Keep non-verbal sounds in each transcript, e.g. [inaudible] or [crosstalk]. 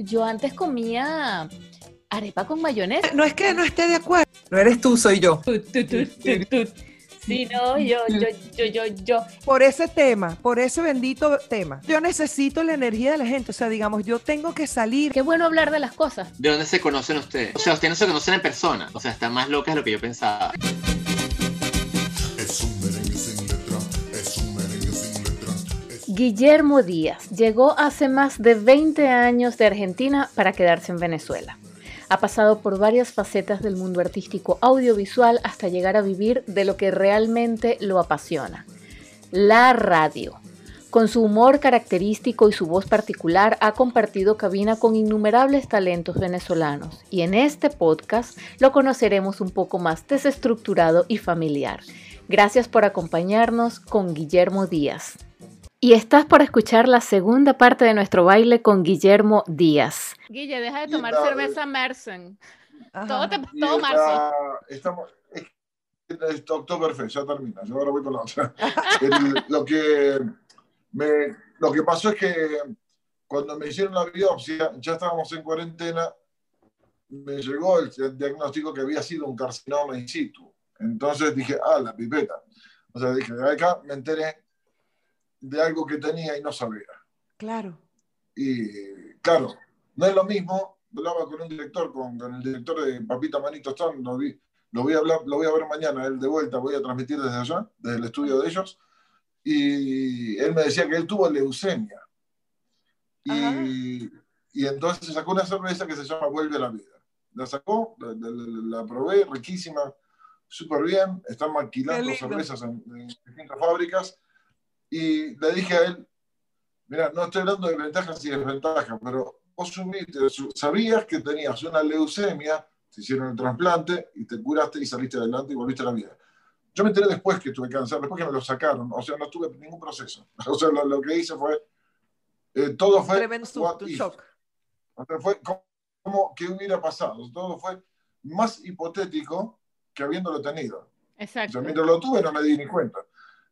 yo antes comía arepa con mayonesa. No es que no esté de acuerdo. No eres tú, soy yo. Sí, no, yo, yo, yo, yo, yo. Por ese tema, por ese bendito tema. Yo necesito la energía de la gente. O sea, digamos, yo tengo que salir. Qué bueno hablar de las cosas. ¿De dónde se conocen ustedes? O sea, ustedes no se conocen en persona. O sea, está más loca de lo que yo pensaba. Guillermo Díaz llegó hace más de 20 años de Argentina para quedarse en Venezuela. Ha pasado por varias facetas del mundo artístico audiovisual hasta llegar a vivir de lo que realmente lo apasiona, la radio. Con su humor característico y su voz particular ha compartido cabina con innumerables talentos venezolanos y en este podcast lo conoceremos un poco más desestructurado y familiar. Gracias por acompañarnos con Guillermo Díaz. Y estás por escuchar la segunda parte de nuestro baile con Guillermo Díaz. Guille, deja de tomar cerveza Mersen. Todo, te, todo está-. Estamos, es, es Oktoberfest, ya termina. Yo ahora voy con la otra. [laughs] El- lo, que me, lo que pasó es que cuando me hicieron la biopsia, ya estábamos en cuarentena, me llegó el, el diagnóstico que había sido un carcinoma in situ. Entonces dije, ah, la pipeta. O sea, dije, acá me enteré de algo que tenía y no sabía. Claro. Y claro, no es lo mismo. Hablaba con un director, con, con el director de Papita Manito Stone, lo, vi, lo, voy a hablar, lo voy a ver mañana, él de vuelta, voy a transmitir desde allá, desde el estudio de ellos. Y él me decía que él tuvo leucemia. Y, y entonces sacó una cerveza que se llama Vuelve a la Vida. La sacó, la, la- la probé, riquísima, súper bien. Están maquilando cervezas en, en distintas fábricas. Y le dije a él, mira, no estoy hablando de ventajas y desventajas, pero vos sumiste- su- sabías que tenías una leucemia, te hicieron el trasplante y te curaste y saliste adelante y volviste a la vida. Yo me enteré después que tuve cáncer, después que me lo sacaron, o sea, no tuve ningún proceso. [laughs] O sea, lo, lo que hice fue, eh, todo fue, what if. shock. O sea, fue como, como que hubiera pasado, todo fue más hipotético que habiéndolo tenido. O Exacto. sea, mientras lo tuve no me di ni cuenta.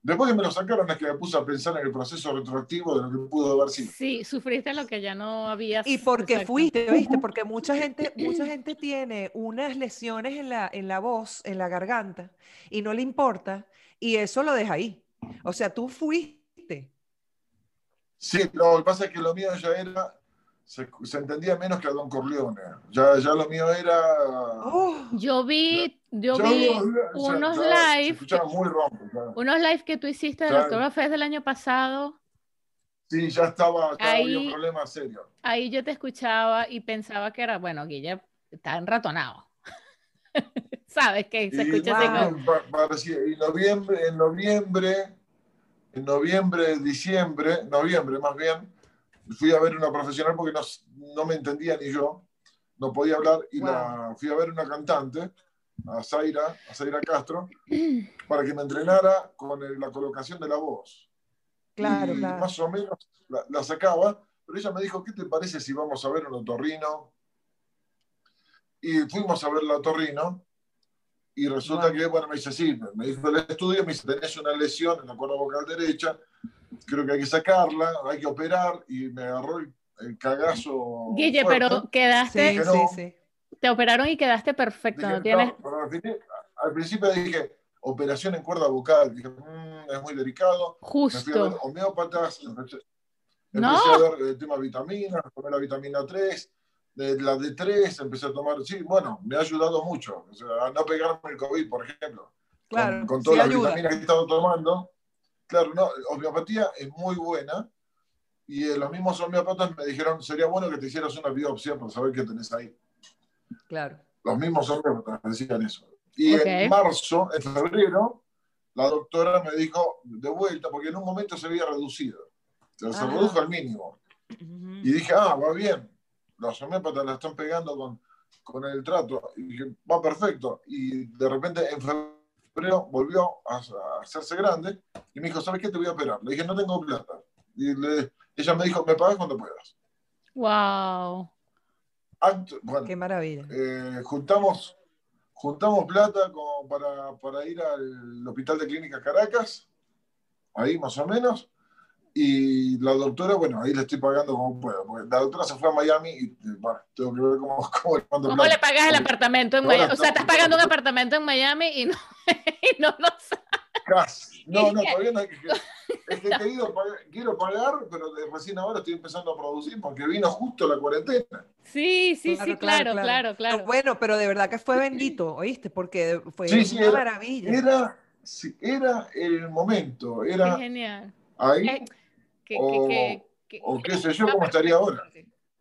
Después que me lo sacaron es que me puse a pensar en el proceso retroactivo de lo que pudo haber sido. Sí, sufriste lo que ya no habías. Y porque exacto. fuiste, ¿viste? Porque mucha gente, mucha gente tiene unas lesiones en la, en la voz, en la garganta, y no le importa, y eso lo deja ahí. O sea, tú fuiste. Sí, lo que pasa es que lo mío ya era, se, se entendía menos que a Don Corleone. Ya, ya lo mío era... Oh, Yo vi, yo ya- vi ya- unos ya live, ronco. ya. unos live que tú hiciste del Claro. Oktoberfest del año pasado. Sí, ya estaba, ya había un Ahí- problema serio. Ahí yo te escuchaba y pensaba que era, bueno, Guille está enratonado. [laughs] ¿Sabes? Que se Y, escucha así como- pa- parecía- en noviembre, en noviembre, en noviembre, diciembre, noviembre más bien, fui a ver una profesional porque no, no me entendía ni yo, no podía hablar, y la, fui a ver una cantante, a Zaira, a Zaira Castro, para que me entrenara con el- la colocación de la voz. claro, y claro. más o menos la, la sacaba, pero ella me dijo, ¿qué te parece si vamos a ver un otorrino? Y fuimos a ver el otorrino, y resulta Wow. que, bueno, me dice, sí, me dijo el estudio, me dice, tenés una lesión en la cuerda vocal derecha, creo que hay que sacarla, hay que operar, y me agarró el, el cagazo. Guille, fuerte. pero quedaste, Sí, sí, sí. te operaron y quedaste perfecto, Dije, no tienes... no, pero al, fin- al principio dije, operación en cuerda vocal, dije, "Mm, es muy delicado, me fui a ver Justo. homeópatas, empecé, No. empecé a ver el tema de vitaminas, tomé la vitamina 3, de la D3, empecé a tomar, sí, bueno, me ha ayudado mucho, o sea, a no pegarme el COVID, por ejemplo, Claro, con, con sí todas las ayuda. vitaminas que he estado tomando. Claro, no, homeopatía es muy buena, y los mismos homeópatas me dijeron, sería bueno que te hicieras una biopsia para saber qué tenés ahí. Claro. Los mismos homeópatas decían eso. Y Ok. en marzo, en febrero, la doctora me dijo de vuelta, porque en un momento se había reducido. O sea, se redujo al mínimo. Y dije, ah, va bien. Los homeópatas la están pegando con, con el trato. Y dije, va perfecto. Y de repente en febrero volvió a, a hacerse grande y me dijo, ¿sabes qué? Te voy a operar. Le dije, no tengo plata. Y le- ella me dijo, me pagas cuando puedas. Wow. Bueno, Qué maravilla. eh, juntamos, juntamos plata como para, para ir al Hospital de Clínicas Caracas, ahí más o menos, Y la doctora, bueno, ahí le estoy pagando como puedo. Porque la doctora se fue a Miami y, bueno, tengo que ver cómo, [laughs] cómo le mando ¿Cómo plata. le pagas el apartamento en Miami? O sea, estás pagando un apartamento en Miami y no, [laughs] y no lo sabes. Casi. [laughs] No, no, ¿Y qué? todavía no. Es que, es que he querido pagar- quiero pagar, pero de- recién ahora estoy empezando a producir porque vino justo la cuarentena. Sí, sí, sí, claro, claro, claro. No, bueno, pero de verdad que fue bendito, ¿oíste? Porque fue Sí, sí, una era- maravilla. Era, sí, era el momento, Qué era genial. ahí, Eh, o- o qué sé yo, cómo estaría ahora.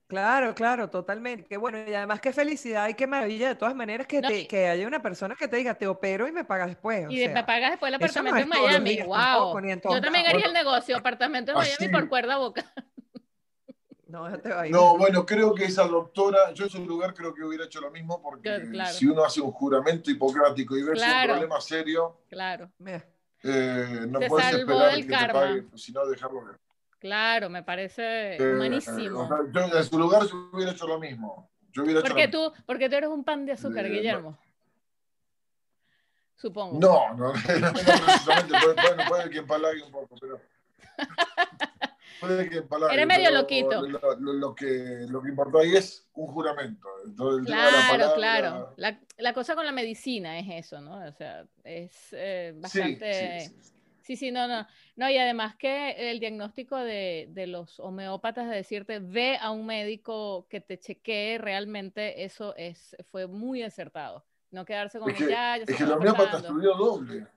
Claro, claro, totalmente. Qué bueno, y además qué felicidad y qué maravilla de todas maneras que, No, te- y- que haya una persona que te diga, te opero y me pagas después. o Y sea, me pagas después el no apartamento en Miami. días Wow. tampoco, en Yo también haría el negocio, apartamento en Miami por cuerda boca. [laughs] No, déjate vaina. No, bueno, creo que esa doctora, yo en su lugar creo que hubiera hecho lo mismo porque claro. si uno hace un juramento hipocrático y ves Claro. un problema serio, Claro, eh, no puedes esperar que karma. te pague, sino dejarlo ver. Claro, me parece Eh, humanísimo. o sea, yo en su lugar yo hubiera hecho lo mismo. Yo hubiera hecho Porque tú, porque tú eres un pan de azúcar, Eh, Guillermo. Supongo. No, [laughs] no, no, precisamente. Puede, puede, que empalague un poco, pero. [laughs] Puede que empalague. Eres medio loquito. Lo, lo- lo que, lo que importa ahí es un juramento. Entonces, la Claro, palabra- claro. La, la cosa con la medicina es eso, ¿no? O sea, es eh, bastante... sí, sí. Sí, sí, no, no. No, y además que el diagnóstico de, de los homeópatas de decirte, ve a un médico que te chequee, realmente eso es, fue muy acertado. No quedarse con Es que, ya, ya es que el homeópata estudió doble.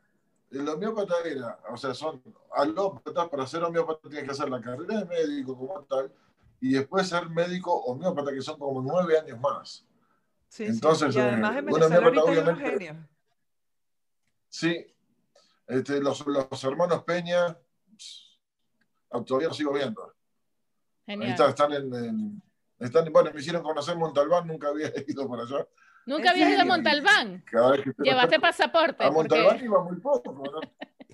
El homeópata era, o sea, son alópatas, para ser homeópata tienes que hacer la carrera de médico como tal, y después ser médico homeópata, que son como nueve años más. sí, sí. Entonces, Y además eh, en un Venezuela ahorita hay unos genios. Sí, este, los, los hermanos Peña, todavía los sigo viendo. Ahí Genial. está, están en, en- están, bueno, me hicieron conocer Montalbán, nunca había [laughs] ido por allá. ¿Nunca ¿En habías ido a? Montalbán? Llevaste pasaporte. a Montalbán Porque... iba muy poco, no,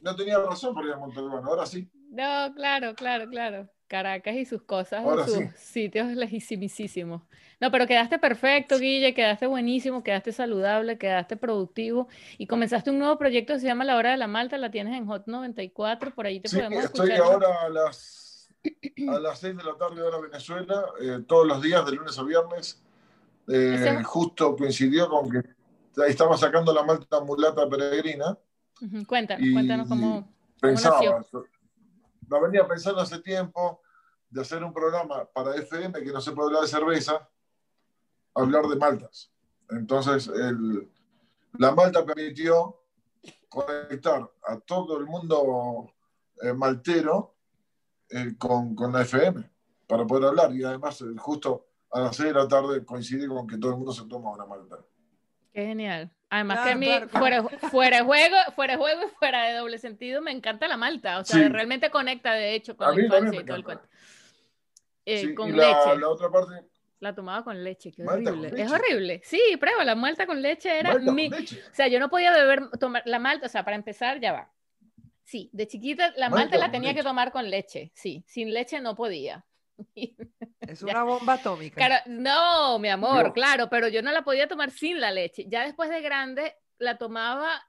no tenía razón por ir a Montalbán, ahora sí. No, claro, claro, claro. Caracas y sus cosas, Ahora sus sí. sitios lejísimísimos. No, pero quedaste perfecto, Guille, quedaste buenísimo, quedaste saludable, quedaste productivo y comenzaste un nuevo proyecto que se llama La Hora de la Malta, la tienes en Hot 94, por ahí te Sí, podemos estoy escuchar. ahora a las, a las 6 de la tarde hora Venezuela, eh, todos los días, de lunes a viernes. Eh, justo coincidió con que estaba sacando la malta mulata peregrina. Cuéntanos, y cuéntanos cómo, Pensaba, nació? La venía pensando hace tiempo de hacer un programa para FM que no se puede hablar de cerveza, hablar de maltas. Entonces, la malta permitió conectar a todo el mundo eh, maltero eh, con, con la FM para poder hablar. Y además, eh, justo a las 6 de la tarde coincide con que todo el mundo se toma una malta. Qué genial. Además que a mí, claro, claro. fuera, fuera de juego, fuera de juego y fuera de doble sentido, me encanta la malta. O sea, Sí. realmente conecta, de hecho, con A la infancia y todo el cuento. Eh, Sí, con y la, leche. la otra parte, La tomaba con leche, qué Malta horrible. Es leche. horrible. Sí, prueba, la malta con leche era malta con mi... leche. O sea, yo no podía beber, tomar la malta, o sea, para empezar, ya va. Sí, de chiquita la Malta malta la tenía que tomar con leche, sí, sin leche no podía. [laughs] Es una bomba atómica. No, mi amor, claro, pero yo no la podía tomar sin la leche. Ya después de grande la tomaba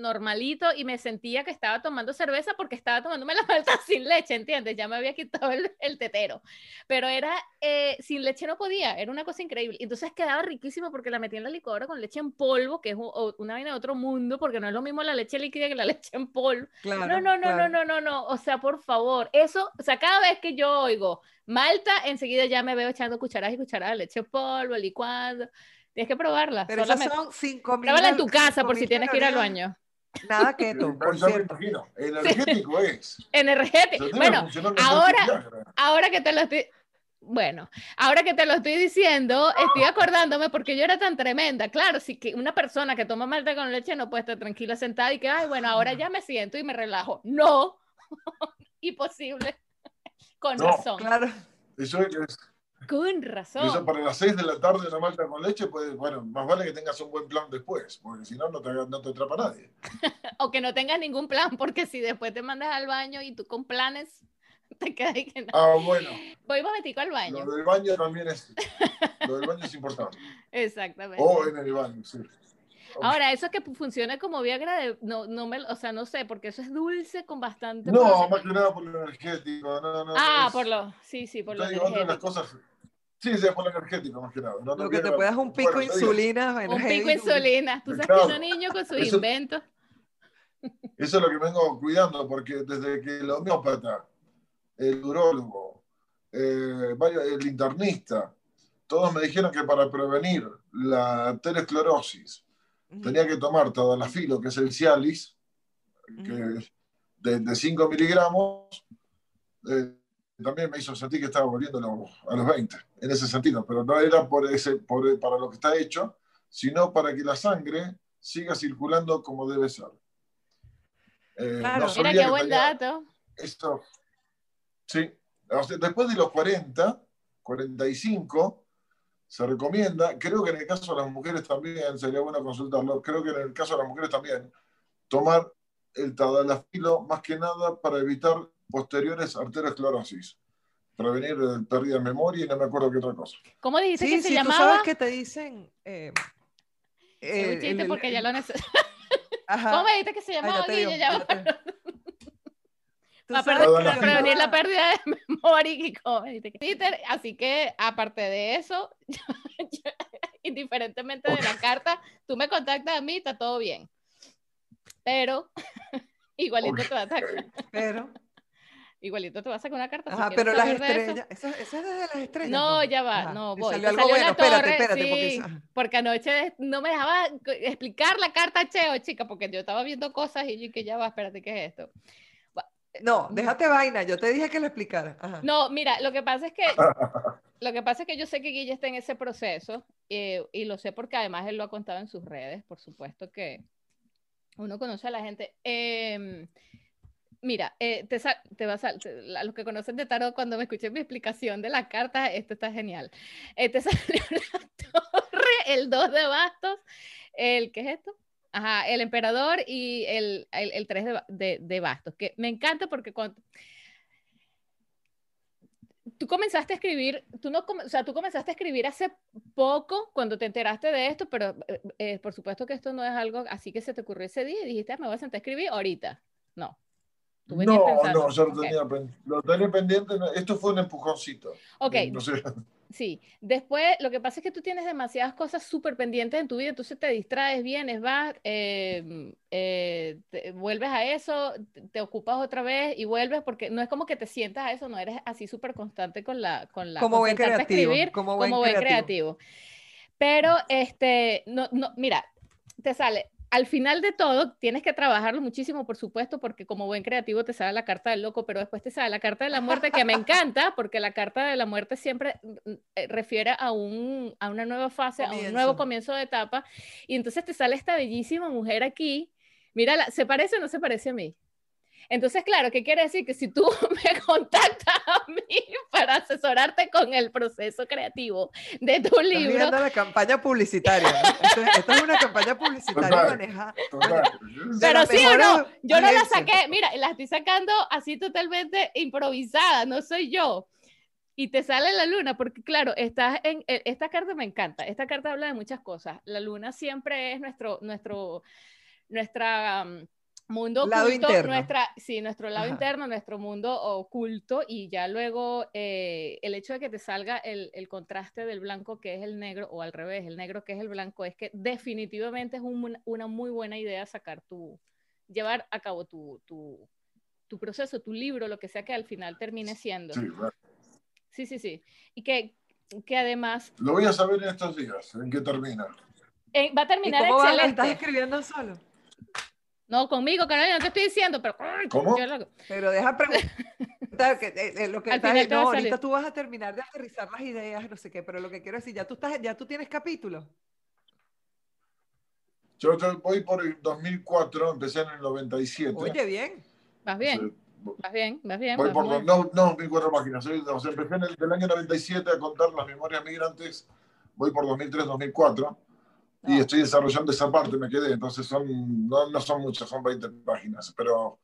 normalito y me sentía que estaba tomando cerveza porque estaba tomándome la [laughs] malta sin leche, ¿entiendes? Ya me había quitado el, el tetero. Pero era, eh, sin leche no podía, era una cosa increíble. Entonces quedaba riquísimo porque la metía en la licuadora con leche en polvo, que es una vaina de otro mundo, porque no es lo mismo la leche líquida que la [laughs] leche en polvo. Claro, No, no, no, claro. no, no, no, no. O sea, por favor, eso, o sea, cada vez que yo oigo Malta, enseguida ya me veo echando cucharadas y cucharadas de leche en polvo, licuando. Tienes que probarla. Pero esas solamente. son 5 Pruébala en tu casa por si tienes que ir al baño. Nada keto, [laughs] por cierto. energético es. [laughs] Energético. Bueno, ahora- ahora que te lo estoy. Bueno, ahora que te lo estoy diciendo, estoy acordándome porque yo era tan tremenda. Claro, sí que una persona que toma malta con leche no puede estar tranquila sentada y que, ay, bueno, ahora ya me siento y me relajo. No, [laughs] imposible. Con No, razón, Claro. Eso es, es- con eso razón. para las 6 de la tarde una malta con leche, pues, bueno, más vale que tengas un buen plan después, porque si no, no te, no te atrapa nadie. [laughs] O que no tengas ningún plan, porque si después te mandas al baño y tú con planes, [laughs] te quedas ahí que no. Ah, bueno, Voy momentico al baño. lo del baño también es, lo del baño es importante. [laughs] Exactamente. O en el baño, sí. Ahora, eso que funcione como Viagra, de- no, no me, o sea, no sé, porque eso es dulce con bastante. No, más que nada por lo energético. No, no, Ah, es- por lo, sí, sí, por lo digo, otra de las energético. cosas. Sí, por lo energético, más que nada. No, no Lo que te puedas un pico de insulina. bueno, Un heavy pico insulina. Tú sabes Claro. que un niño con sus Eso- inventos. Eso es lo que vengo cuidando, porque desde que el homeópata, el urólogo, eh, el internista, todos me dijeron que para prevenir la aterosclerosis Ujú. tenía que tomar tadalafilo, que es el Cialis, que es de, de 5 miligramos. eh, también me hizo sentir que estaba volviendo a los, a los 20, en ese sentido, pero no era por ese, por- para lo que está hecho, sino para que la sangre siga circulando como debe ser. Eh, Claro. no Mira qué buen dato. esto, sí, O sea, después de los 40, 45, se recomienda, creo que en el caso de las mujeres también, sería bueno consultarlo, creo que en el caso de las mujeres también, tomar el tadalafilo más que nada para evitar posteriores arteriosclerosis, prevenir eh, pérdida de memoria y no me acuerdo qué otra cosa. ¿Cómo dijiste Sí, que se sí, tú llamaba? sabes que te dicen. eh, eh, un chiste el- el- porque ya lo necesito. [laughs] ¿Cómo me dijiste que se Ay, llamaba, Guille? Ya Tú Para prevenir la pérdida de memoria y cómo me dijiste que- Twitter, así que aparte de eso, [laughs] yo- indiferentemente de la carta, tú me contactas a mí, está todo bien. Pero [laughs] igualito te vas a Pero, igualito te vas a sacar una carta. ajá, pero las de eso. estrellas. Eso, eso es desde las estrellas. No, ya va, Ajá, no voy. Salió algo salió bueno. Espérate, espérate, porque. sí. ajá. Porque anoche no me dejaba explicar la carta Cheo, chica, porque yo estaba viendo cosas y yo que ya va, espérate, ¿qué es esto? No, déjate vaina. Yo te dije que lo explicara. Ajá. No, mira, lo que pasa es que lo que pasa es que yo sé que Guille está en ese proceso eh, y lo sé porque además él lo ha contado en sus redes, por supuesto que uno conoce a la gente. Em, mira, eh, te, te vas a, te- a los que conocen de tarot, cuando me escuché mi explicación de la carta, esto está genial. Eh, te [laughs] salió la torre, el 2 de bastos, el, ¿qué es esto? Ajá, el emperador y el, el, el 3 de, de, de bastos, que me encanta porque cuando tú comenzaste a escribir, tú no, o sea, tú comenzaste a escribir hace poco cuando te enteraste de esto, pero eh, eh, por supuesto que esto no es algo así que se te ocurrió ese día y dijiste, "Ah, me voy a sentar a escribir ahorita. No. Tú No, pensando. no, yo lo tenía, pen- lo tenía pendiente. Esto fue un empujoncito. Ok, No sé. [laughs] Sí, después lo que pasa es que tú tienes demasiadas cosas súper pendientes en tu vida, entonces te distraes, vienes, vas, eh, eh, te- vuelves a eso, te, ocupas otra vez y vuelves, porque no es como que te sientas a eso, no eres así súper constante con la, con la, Como buen creativo, escribir como buen buen creativo. creativo. Pero, este, no, no, mira, te sale, al final de todo, tienes que trabajarlo muchísimo, por supuesto, porque como buen creativo te sale la carta del loco, pero después te sale la carta de la muerte, que me encanta, porque la carta de la muerte siempre mm, eh, refiere a, un, a una nueva fase, a un nuevo Comienzo. comienzo de etapa, y entonces te sale esta bellísima mujer aquí, mírala, ¿se parece o no se parece a mí? Entonces, claro, ¿qué quiere decir? Que si tú [laughs] me contactas a mí para asesorarte con el proceso creativo de tu Estás libro, viendo la campaña publicitaria. ¿no? Esto, es- esto es una campaña publicitaria Total. manejada. Total. Pero sí o no, yo no la saqué, mira, la estoy sacando así totalmente improvisada, no soy yo. Y te sale la luna, porque claro, estás en, e- esta carta me encanta, esta carta habla de muchas cosas. La luna siempre es nuestro, nuestro, nuestra um, mundo Lado oculto, interno. nuestra, sí, nuestro lado Ajá. interno, nuestro mundo oculto, y ya luego eh, el hecho de que te salga el, el contraste del blanco que es el negro, o al revés, el negro que es el blanco, es que definitivamente es un- una muy buena idea sacar tu, llevar a cabo tu, tu, tu proceso, tu libro, lo que sea que al final termine siendo. Sí. Sí, sí, sí. Y que, que además Lo voy a saber en estos días, en qué termina. eh, va a ¿Y terminar cómo vas? ¿Lo excelente. estás escribiendo solo? No, conmigo, Carolina, no te estoy diciendo, pero... ¿Cómo? yo lo- Pero deja preguntar, que, eh, lo que [laughs] estás- no, a ahorita tú vas a terminar de aterrizar las ideas, no sé qué, pero lo que quiero decir, ya tú estás, ya tú tienes capítulos. Yo voy por el 2004, empecé en el 97. Oye, bien. Vas bien, Sí, vas bien, vas bien. Voy vas por dos- no, no 2004 páginas. soy- o sea, empecé en el del año 97 a contar las memorias migrantes. Voy por 2003, 2004. Y estoy desarrollando esa parte, me quedé. Entonces son, no, no son muchas, son 20 páginas. Pero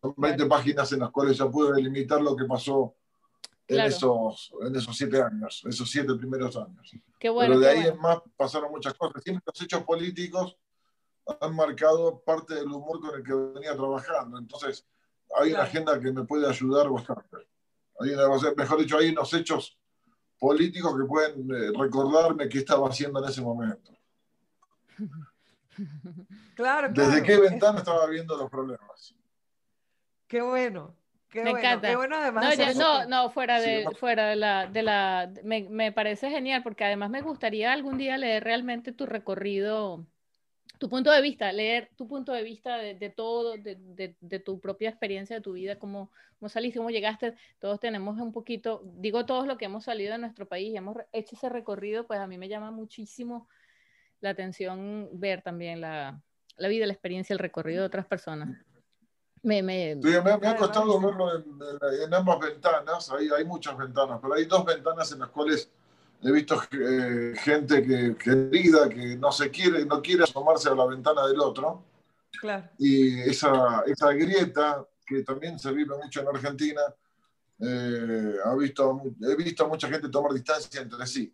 son 20 páginas en las cuales ya pude delimitar lo que pasó en, Claro. esos, en esos siete años, esos siete primeros años. Qué bueno. pero de qué ahí bueno. en más pasaron muchas cosas. Siempre los hechos políticos han marcado parte del humor con el que venía trabajando. Entonces, hay una agenda que me puede ayudar bastante. Hay una- mejor dicho, hay unos hechos políticos que pueden eh, recordarme qué estaba haciendo en ese momento. Claro, Desde qué ventana estaba viendo los problemas. Qué bueno. Qué Me bueno. encanta. Qué bueno además. No, ya- no, fuera de, fuera de la, de la, me, me parece genial porque además me gustaría algún día leer realmente tu recorrido, tu punto de vista, leer tu punto de vista de, de todo, de, de- de tu propia experiencia de tu vida, cómo, cómo saliste, cómo llegaste. Todos tenemos un poquito, digo todos los que hemos salido de nuestro país y hemos hecho ese recorrido, pues a mí me llama muchísimo la atención ver también la, la vida, la experiencia, el recorrido de otras personas. Me, me, Sí, me, me ha costado verlo en, en- en ambas ventanas, hay, hay muchas ventanas, pero hay dos ventanas en las cuales he visto eh, gente que, querida que no se quiere, no quiere asomarse a la ventana del otro, Claro. y esa, esa grieta que también se vive mucho en Argentina, eh, ha visto, he visto a mucha gente tomar distancia entre sí.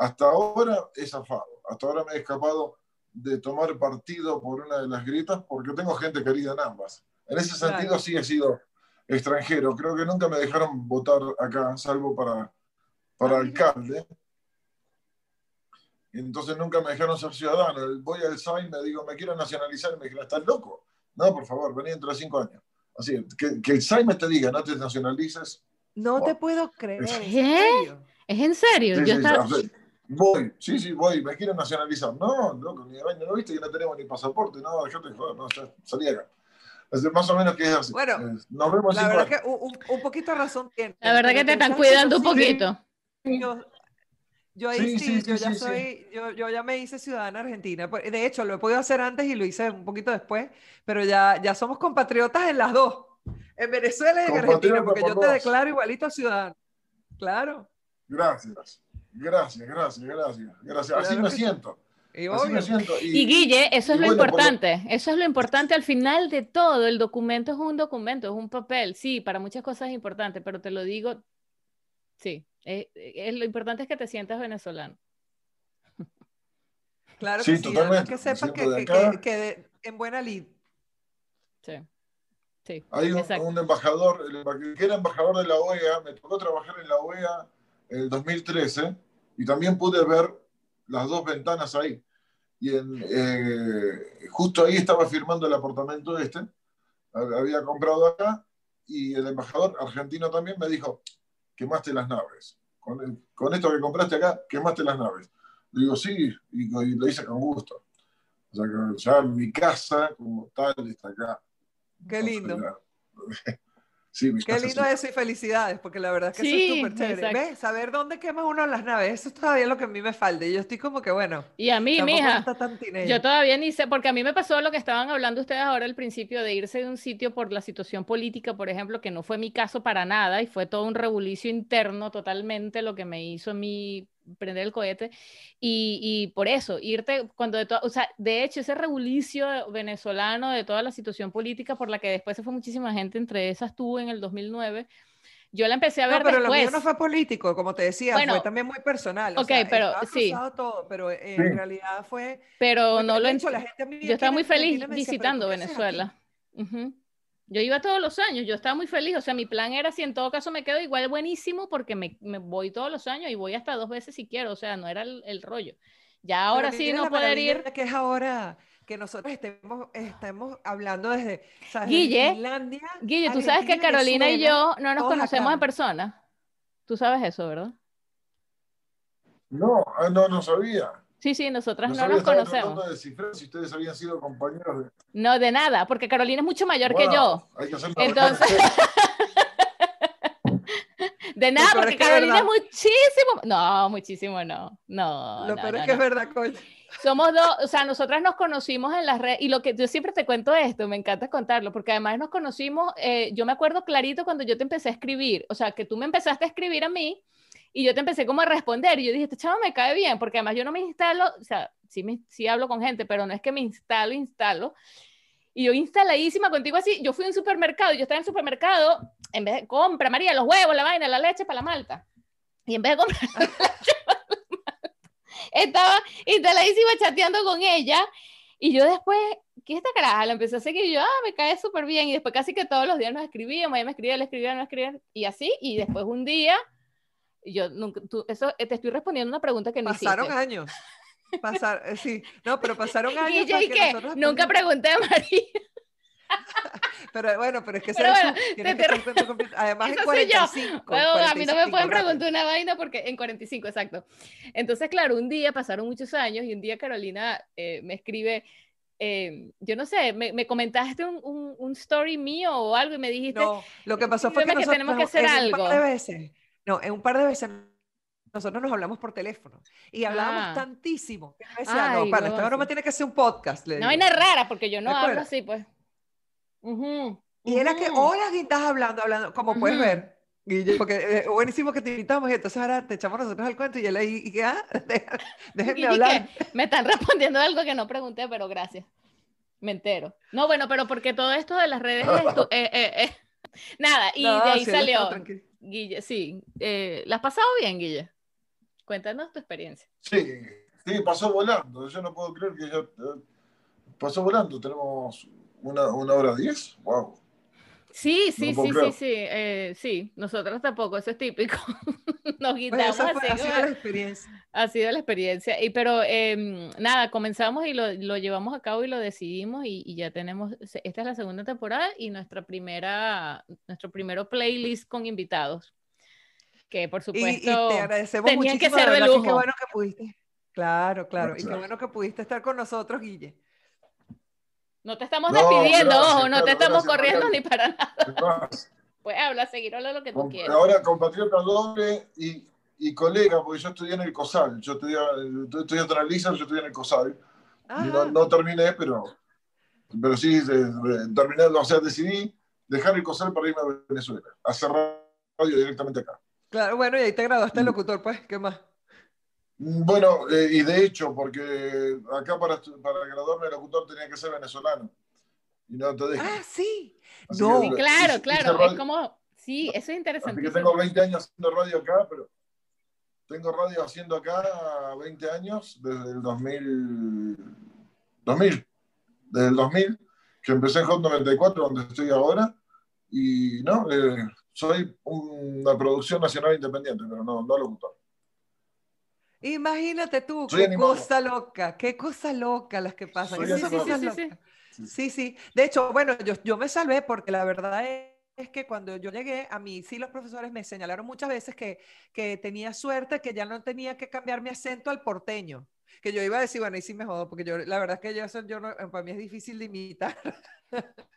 Hasta ahora he zafado, hasta ahora me he escapado de tomar partido por una de las grietas porque tengo gente querida en ambas. En ese Claro. sentido sí he sido extranjero. Creo que nunca me dejaron votar acá, salvo para, para Ah, alcalde. Entonces nunca me dejaron ser ciudadano. Voy al SAI y me digo, me quiero nacionalizar y me dijeron, ¿estás loco? No, por favor, vení dentro de cinco años. Así, que, que el SAI me te diga, no te nacionalices. No te puedo creer. ¿en ¿Qué? serio? ¿Es en serio? Sí, Yo sí, estaba- voy, sí, sí, voy, me quiero nacionalizar. No, loco, ni baño, ¿no viste que no tenemos ni pasaporte? No, dejate de joder, no, ya, salí acá. Es de- más o menos que es así. Bueno, nos vemos La verdad años. que un, un- poquito de razón tiene. La verdad que te están cuidando un poquito. Yo, yo ahí Sí, sí, sí, sí, yo ya sí, sí. soy, yo, yo ya me hice ciudadana argentina. Pues, De hecho, lo he podido hacer antes y lo hice un poquito después, pero ya, ya somos compatriotas en las dos, en Venezuela y en Argentina, porque yo te declaro igualito ciudadano. Claro, Gracias, gracias, gracias, gracias. gracias. Así me siento. y Así me siento. Y Guille, eso y es lo bueno, por lo- importante, eso es lo importante al final de todo, el documento es un documento, es un papel, sí, para muchas cosas es importante, pero te lo digo, sí, eh, eh, lo importante es que te sientas venezolano. Claro Sí, que sí, además que sepas que, que- que- en buena lid. Sí, sí, Hay un, un embajador, el que era embajador de la OEA, me tocó trabajar en la OEA en el 2013 y también pude ver las dos ventanas ahí. Y en, eh, justo ahí estaba firmando el apartamento este, hab- había comprado acá y el embajador argentino también me dijo, quemaste las naves. Con, el- con esto que compraste acá, quemaste las naves. Le digo, sí, y, y lo hice con gusto. O sea, que ya mi casa como tal está acá. Qué lindo. [laughs] Sí, mi Qué casa lindo sí. eso y felicidades, porque la verdad es que Sí, eso es súper chévere. exacto. ¿Ves? Saber dónde quema uno las naves, eso es todavía lo que a mí me falta. Y yo estoy como que, bueno, Y a mí, mija. Yo todavía ni sé, porque a mí me pasó lo que estaban hablando ustedes ahora al principio de irse de un sitio por la situación política, por ejemplo, que no fue mi caso para nada y fue todo un rebulicio interno totalmente lo que me hizo a mí prender el cohete. Y, y por eso, irte cuando de todo, o sea, de hecho, ese rebulicio venezolano de toda la situación política por la que después se fue muchísima gente, entre esas tú en el 2009. Yo la empecé a No, ver pero lo mío después. no fue político, como te decía, Bueno, fue también muy personal. o ok, sea, pero sí. todo, pero en Sí. realidad fue... pero no lo hecho, la gente Yo estaba muy feliz Argentina me decía, "¿Pero visitando tú qué haces aquí?". Venezuela. Ujú. Yo iba todos los años, yo estaba muy feliz, o sea, mi plan era si en todo caso me quedo igual buenísimo porque me, me voy todos los años y voy hasta dos veces si quiero, o sea, no era el, el rollo. Ya ahora sí no la poder ir. que es ahora que nosotros estemos, estemos hablando desde Guille, Finlandia, Guille, tú sabes que Carolina y yo no nos conocemos acá. en persona. Tú sabes eso, ¿verdad? No, ah, no, no sabía. Sí, sí, nosotras No no nos conocemos. de descifrar si ustedes habían sido compañeros de... No, de nada, porque Carolina es mucho mayor que Wow, yo. Hay que hacer Entonces- [laughs] De nada, porque es que es Carolina es verdad. muchísimo. No, muchísimo no. No. Lo no, peor no, es que no. es verdad, coño. Somos dos, o sea, nosotras nos conocimos en las redes, y lo que yo siempre te cuento esto, me encanta contarlo, porque además nos conocimos, eh, yo me acuerdo clarito cuando yo te empecé a escribir, o sea, que tú me empezaste a escribir a mí, y yo te empecé como a responder, y yo dije, este chavo me cae bien, porque además yo no me instalo, o sea, sí, me, sí hablo con gente, pero no es que me instalo, instalo, y yo instaladísima contigo así, yo fui a un supermercado, yo estaba en el supermercado, en vez de compra, María, los huevos, la vaina, la leche para la malta, y en vez de comprar [laughs] la leche para la malta, estaba instaladísima chateando con ella Y yo después, ¿qué es esta caraja? La empecé a seguir yo, ah, me cae súper bien. Y después casi que todos los días nos escribíamos, ella me escribía, le escribía, me escribía, y así. Y después un día, yo nunca, tú, eso, eh, te estoy respondiendo una pregunta que no Pasaron hiciste. años. Pasar, eh, sí, no, pero pasaron [laughs] años. Y yo, nosotros Nunca pregunté a María. [laughs] Pero bueno, pero es que Pero bueno, su- te- que. [laughs] Además, Eso en soy yo. 45. Bueno, a mí no me 45, pueden rápido. preguntar una vaina porque en 45, exacto. Entonces, claro, un día pasaron muchos años y un día Carolina eh, me escribe, eh, yo no sé, me, me comentaste un, un, un story mío o algo y me dijiste, No, lo que pasó fue que, que nosotros tenemos que hacer en un par de algo. veces, no, en un par de veces nosotros nos hablamos por teléfono y hablábamos Ah. tantísimo. que decía, Ay, no, para, no, esta broma tiene que ser un podcast. le una digo. vaina rara porque yo no ¿Te hablo acuerdas? así, pues. Ujú, Y era que horas que estás hablando, hablando, como puedes Ujú. ver. Guille, porque eh, buenísimo que te invitamos y entonces ahora te echamos nosotros al cuento y él ahí, y ah, [laughs] déjenme Y hablar. que me están [laughs] respondiendo algo que no pregunté, pero gracias. Me entero. No, bueno, pero porque todo esto de las redes es [laughs] eh, eh, eh. [laughs] Nada, y No, de ahí sí, salió. Guille, sí. Eh, ¿La has pasado bien, Guille? Cuéntanos tu experiencia. Sí, sí, pasó volando. Yo no puedo creer que ya eh, pasó volando. Tenemos una, una hora diez. Wow. Sí, sí, puedo sí, sí, sí, eh, sí. Nosotros tampoco, eso es típico. [laughs] Nos quitamos esa fue, así. ha sido la experiencia. Ha sido la experiencia. Y, pero em, nada, comenzamos y lo, lo llevamos a cabo y lo decidimos y, y ya tenemos, esta es la segunda temporada y nuestra primera, nuestro primero playlist con invitados. Que por Y, y supuesto te agradecemos tenían que muchísimo, ser de verdad que Qué lujo. bueno que pudiste. Claro, claro. Y qué bueno que pudiste estar con nosotros, Guille. No te estamos No, despidiendo, gracias, ojo, no te estamos gracias, corriendo ni para nada. [laughs] Pues habla, seguir habla lo que tú quieras. ahora compatriota doble y, y colega, porque yo estudié en el COSAL. Yo estudié, estudiaste en el Lisa, yo estudié en el COSAL. Ah, No, no terminé, pero, pero sí eh, terminé, o sea, decidí dejar el COSAL para irme a Venezuela, a hacer radio directamente acá. Claro, bueno, y ahí te graduaste de Mm. locutor, pues, ¿qué más? Bueno, eh, y de hecho, porque acá para, para graduarme de locutor tenía que ser venezolano. Y no te dejan. Ah, sí. No. Sí, claro, hice- claro, hice es radio- como, sí, eso es Así que interesantísimo. tengo 20 años haciendo radio acá, pero tengo radio haciendo acá 20 años, desde el 2000, 2000, desde el 2000, que empecé en Hot 94, donde estoy ahora, y no, eh, soy una producción nacional independiente, pero no, no locutor. Imagínate tú, Soy qué animado. cosa loca, qué cosa loca las que pasan. Sí, sí, sí. Sí, sí. De hecho, bueno, yo, yo me salvé porque la verdad es, es que cuando yo llegué, a mí sí los profesores me señalaron muchas veces que, que tenía suerte, que ya no tenía que cambiar mi acento al porteño. Que yo iba a decir, bueno, y sí me jodo, porque yo, la verdad es que yo, eso- yo no- para mí es difícil de imitar. [laughs]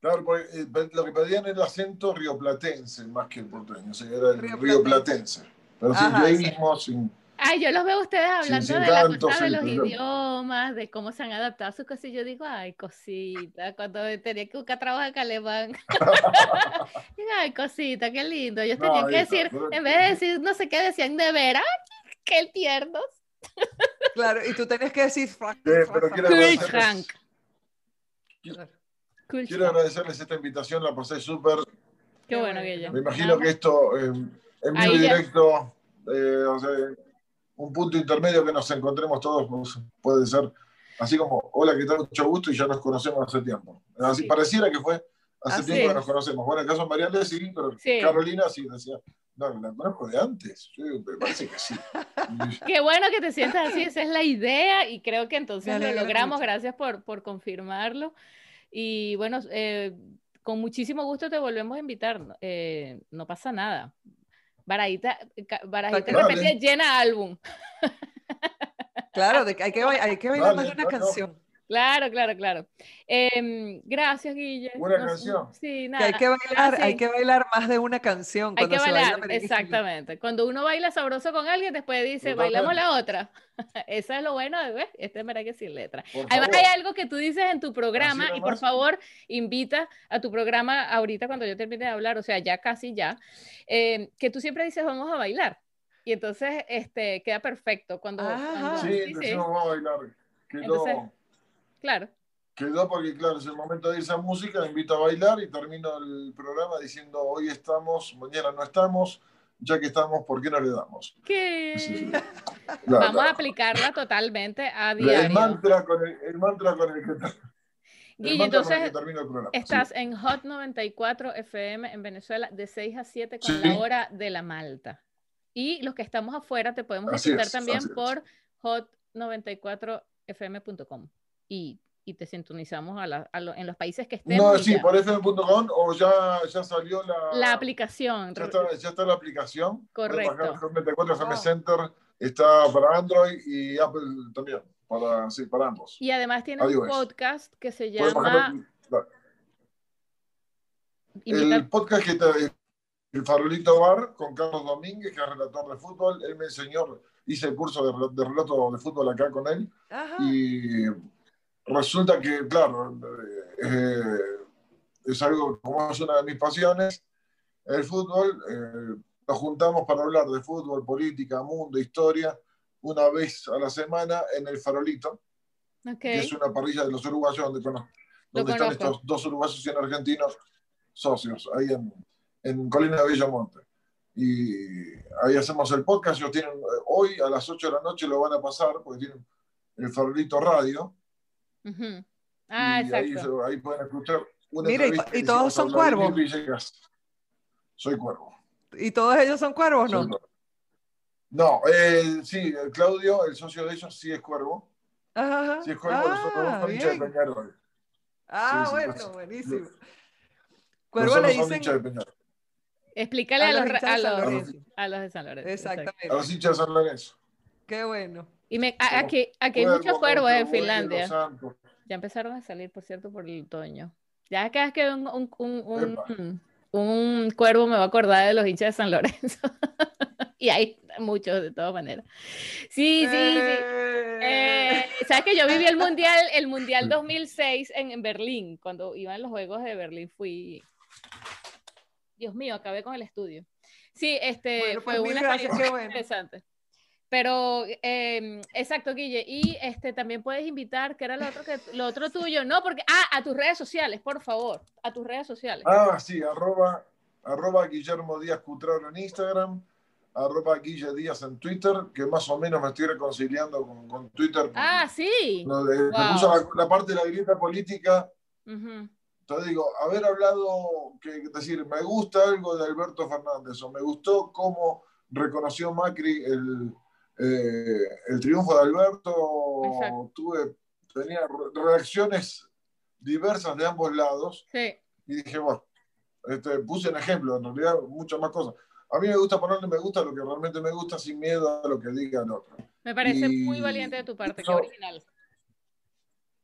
Claro, porque eh, lo que pedían era el acento rioplatense más que el porteño, o sea, era el Rioplatense. rioplatense. Pero sin Ajá, sí. yeísmo, sin. Ay, yo los veo a ustedes hablando sin de la canto, cosa de los idiomas, de cómo se han adaptado a sus cosas. Y yo digo, ay, cosita, cuando tenía que buscar trabajo en alemán. [laughs] [laughs] Digo, ay, cosita, qué lindo. Ellos No, tenían que decir, pero- en vez de decir no sé qué, decían de veras, qué tiernos. Claro, y tú tenías que decir... Eh, pero frac, quiero agradecerles- Quiero esta invitación, la pasé súper. Qué bueno, bueno. Guille. Me imagino que esto eh, en vivo Ahí directo, eh, o sea, un punto intermedio que nos encontremos todos pues, puede ser así como, hola, ¿qué tal? Mucho gusto y ya nos conocemos hace tiempo. Así Sí. pareciera que fue hace Así tiempo que nos conocemos. Bueno, en el caso de Mariale sí, pero Sí. Carolina sí decía, no, la conozco de antes. Yo me parece que sí. [laughs] Qué bueno que te sientas así, esa es la idea y creo que entonces lo logramos, mucho. gracias por, por confirmarlo. Y bueno, eh, con muchísimo gusto te volvemos a invitar, no- eh, no pasa nada. Barajita, Barajita repente llena álbum. Claro, de que hay que, hay que bailar más de una no, no. canción. Claro, claro, claro. Em, gracias, Guille. Buena No canción. Sí, Que nada. hay que bailar, Ah, hay que bailar más de una canción. Hay cuando que se baila bailar, estilo. exactamente. Cuando uno baila sabroso con alguien, después dice, bailamos la otra. [laughs] Eso es lo bueno de ¿ves? este merengue sin letra. Por Además, favor. hay algo que tú dices en tu programa y por favor invita a tu programa ahorita cuando yo termine de hablar, o sea, ya casi ya, eh, que tú siempre dices vamos a bailar. Y entonces este, queda perfecto cuando... Sí, decimos vamos a bailar. Quedó, Entonces- claro. quedó porque, claro, es el momento de irse a música, invito a bailar y termino el programa diciendo hoy estamos, mañana no estamos, ya que estamos, ¿por qué no le damos? ¿Qué? Sí, [laughs] la- Vamos la- a aplicarla totalmente a el, diario. mantra con el, el mantra con el que, el Guille, mantra con el que entonces termina el programa. estás en Hot 94 FM en Venezuela de 6 a 7 con la hora de la Malta. Y los que estamos afuera te podemos es, también por hot94fm.com y, y te sintonizamos a la- a lo- en los países que estemos. No, sí, ya. por fm.com o ya, ya salió la, La aplicación. Ya está, ya está la aplicación. Correcto. el 94 FM Wow. Center. Está para Android y Apple también. Para, sí, para ambos. Y además tiene un iOS. podcast que se llama el podcast que está el Farolito Bar con Carlos Domínguez, que es relator de fútbol. Él me enseñó, hice el curso de, de relato de fútbol acá con él. Ajá. Y resulta que, claro, eh, es algo como es una de mis pasiones, el fútbol. eh, nos juntamos para hablar de fútbol, política, mundo, historia, una vez a la semana en el Farolito, Ok. que es una parrilla de los uruguayos donde, donde están conozco. estos dos uruguayos y un argentino socios, ahí en, en Colina de Villamonte. Y ahí hacemos el podcast. Ellos tienen, eh, hoy a las 8 de la noche lo van a pasar, porque tienen el Farolito Radio. Ujú. Ah, y ahí, exacto. ahí pueden escuchar una Mira, y- y todos son a cuervos. Villegas. Soy cuervo. ¿Y todos ellos son cuervos, no? cuervo. No, eh, sí, el Claudio, el socio de ellos, sí es cuervo. Ajá. Sí es cuervo, los otros dos Ah, son hinchas de. Peñarol. Ah, Sí, bueno, buenísimo. Los Cuervo le son dicen hinchas de Peñarol. Explícale a a, los los, a, de San los, Lorenzo. a los de San Lorenzo. exacto. A Exactamente. los hinchas de San Lorenzo. Qué bueno. Y me, a- aquí, aquí hay muchos cuervos en Finlandia. Ya empezaron a salir, por cierto, por el otoño. Ya cada vez que un, un, un, un, un cuervo me va a acordar de los hinchas de San Lorenzo. [laughs] y hay muchos de todas maneras. Sí, sí, sí. Eh, Eh, Sabes que yo viví el mundial, el mundial 2006 en, en Berlín, cuando iban los juegos de Berlín fui. Dios mío, acabé con el estudio. Sí, este Bueno, fue pues, mil una gracias, experiencia bueno. interesante. Pero, eh, exacto, Guille. Y este también puedes invitar, que era lo otro, que, lo otro tuyo, no, porque, ah, a tus redes sociales, por favor, a tus redes sociales. Ah, sí, arroba, arroba Guillermo Díaz Cutraro en Instagram, arroba Guille Díaz en Twitter, que más o menos me estoy reconciliando con, con Twitter. Ah, sí. de- me puso la, la parte de la grieta política. Ujú. Te digo, haber hablado, que es decir, me gusta algo de Alberto Fernández, o me gustó cómo reconoció Macri el, eh, el triunfo de Alberto, Exacto. tuve, tenía re- reacciones diversas de ambos lados. Sí. y dije, bueno, este, puse un ejemplo, en realidad muchas más cosas. A mí me gusta ponerle me gusta a lo que realmente me gusta sin miedo a lo que diga el otro. Me parece Y muy valiente de tu parte, qué original.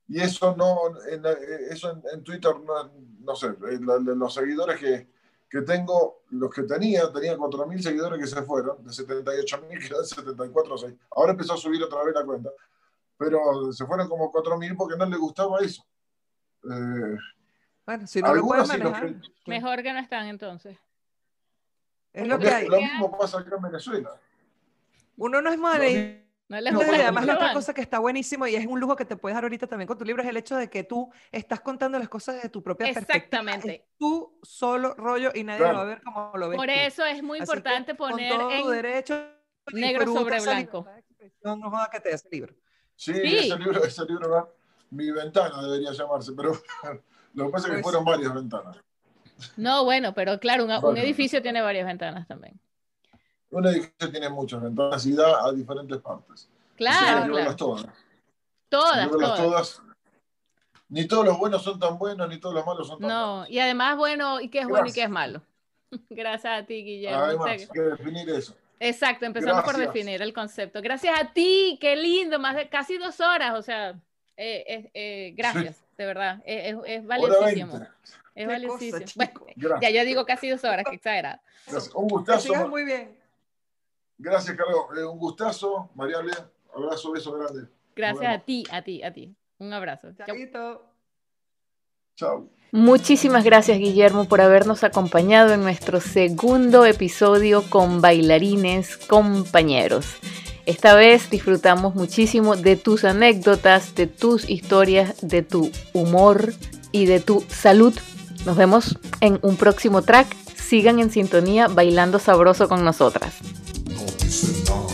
Y eso no, en, eso en, en Twitter, no, no sé, eh, la- los seguidores que, que tengo, los que tenía, tenía 4.000 seguidores que se fueron, de 78.000 quedan 74 6. Ahora empezó a subir otra vez la cuenta, pero se fueron como 4.000 porque no les gustaba eso. Eh, Bueno, si no lo algunos pueden sí los manejar, que- Mejor que no están entonces. es lo que hay. lo mismo pasa acá en Venezuela. Uno no es Lo malo. Mismo- No les No, gusta y la además la otra cosa que está buenísimo y es un lujo que te puedes dar ahorita también con tu libro es el hecho de que tú estás contando las cosas desde tu propia perspectiva. Exactamente. Es tu solo rollo y nadie Claro. lo va a ver como lo ves Por tú. eso es muy Así que, importante con poner todo tu en derecho negro sobre blanco. No joda que te dé ese libro. Sí, Sí. Ese, libro, ese libro va, mi ventana debería llamarse, pero [laughs] lo que pasa es que Pues- fueron varias ventanas. No, bueno, pero claro, un, un edificio tiene varias ventanas también. Un edificio tiene muchas ventanas y da a diferentes partes. Claro, que que claro. todas. Todas, que verlas todas. todas. Ni todos los buenos son tan buenos, ni todos los malos son tan No, malos. y además, bueno, y qué es bueno y qué es malo. [laughs] Gracias a ti, Guillermo. Además, hay que definir eso. Exacto, empezando por definir el concepto. Gracias a ti, qué lindo, más de casi dos horas, o sea, eh, eh, eh, gracias, de verdad, eh, es, es valiosísimo. 20. Es valiosísimo. [laughs] cosa, Bueno, ya yo digo casi dos horas, qué exagerado. Gracias. Un Que gustazo. sigas muy bien. Gracias, Carlos. Eh, un gustazo. Mariale, abrazo, beso grande. Gracias a ti, a ti, a ti. Un abrazo. Chau. Chaito. Chao. Muchísimas gracias Guillermo por habernos acompañado en nuestro segundo episodio con bailarines compañeros. Esta vez disfrutamos muchísimo de tus anécdotas, de tus historias, de tu humor y de tu salud. Nos vemos en un próximo track. sigan en sintonía bailando sabroso con nosotras. It's the.